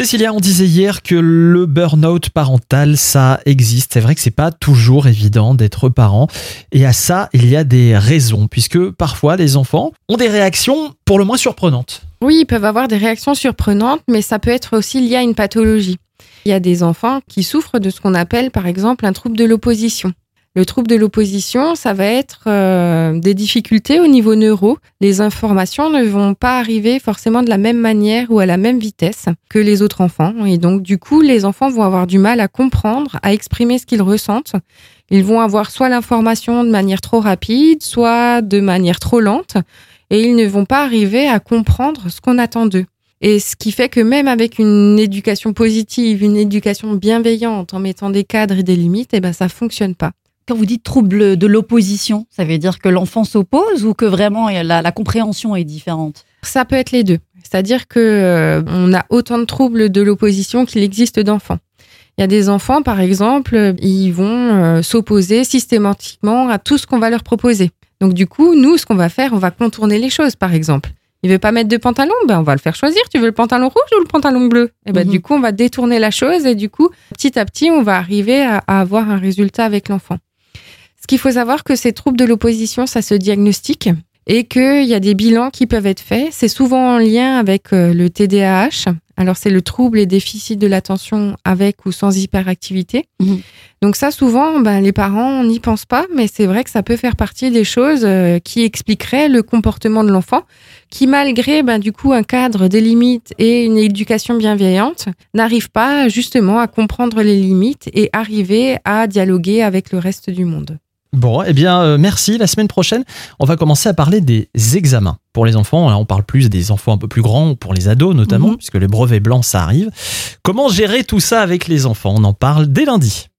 Cécilia, on disait hier que le burn-out parental, ça existe. C'est vrai que c'est pas toujours évident d'être parent. Et à ça, il y a des raisons, puisque parfois les enfants ont des réactions pour le moins surprenantes. Oui, ils peuvent avoir des réactions surprenantes, mais ça peut être aussi lié à une pathologie. Il y a des enfants qui souffrent de ce qu'on appelle par exemple un trouble de l'opposition. Le trouble de l'opposition, ça va être euh, des difficultés au niveau neuro. Les informations ne vont pas arriver forcément de la même manière ou à la même vitesse que les autres enfants. Et donc, du coup, les enfants vont avoir du mal à comprendre, à exprimer ce qu'ils ressentent. Ils vont avoir soit l'information de manière trop rapide, soit de manière trop lente, et ils ne vont pas arriver à comprendre ce qu'on attend d'eux. Et ce qui fait que même avec une éducation positive, une éducation bienveillante, en mettant des cadres et des limites, eh ben ça fonctionne pas. Quand vous dites trouble de l'opposition, ça veut dire que l'enfant s'oppose ou que vraiment la, la, compréhension est différente? Ça peut être les deux. C'est-à-dire que euh, on a autant de troubles de l'opposition qu'il existe d'enfants. Il y a des enfants, par exemple, ils vont euh, s'opposer systématiquement à tout ce qu'on va leur proposer. Donc du coup, nous, ce qu'on va faire, on va contourner les choses, par exemple. Il veut pas mettre de pantalon, ben on va le faire choisir. Tu veux le pantalon rouge ou le pantalon bleu? Et ben mhm. du coup, on va détourner la chose et du coup, petit à petit, on va arriver à, à avoir un résultat avec l'enfant. Ce qu'il faut savoir que ces troubles de l'opposition, ça se diagnostique et qu'il y a des bilans qui peuvent être faits. C'est souvent en lien avec euh, le TDAH. Alors, c'est le trouble et déficit de l'attention avec ou sans hyperactivité. Mhm. Donc ça, souvent, ben, les parents n'y pensent pas, mais c'est vrai que ça peut faire partie des choses euh, qui expliqueraient le comportement de l'enfant, qui malgré ben, du coup un cadre, des limites et une éducation bienveillante, n'arrive pas justement à comprendre les limites et arriver à dialoguer avec le reste du monde. Bon, eh bien, euh, merci. La semaine prochaine, on va commencer à parler des examens pour les enfants. Là, on parle plus des enfants un peu plus grands, pour les ados notamment, mhm. puisque le brevet blanc, ça arrive. Comment gérer tout ça avec les enfants? On en parle dès lundi.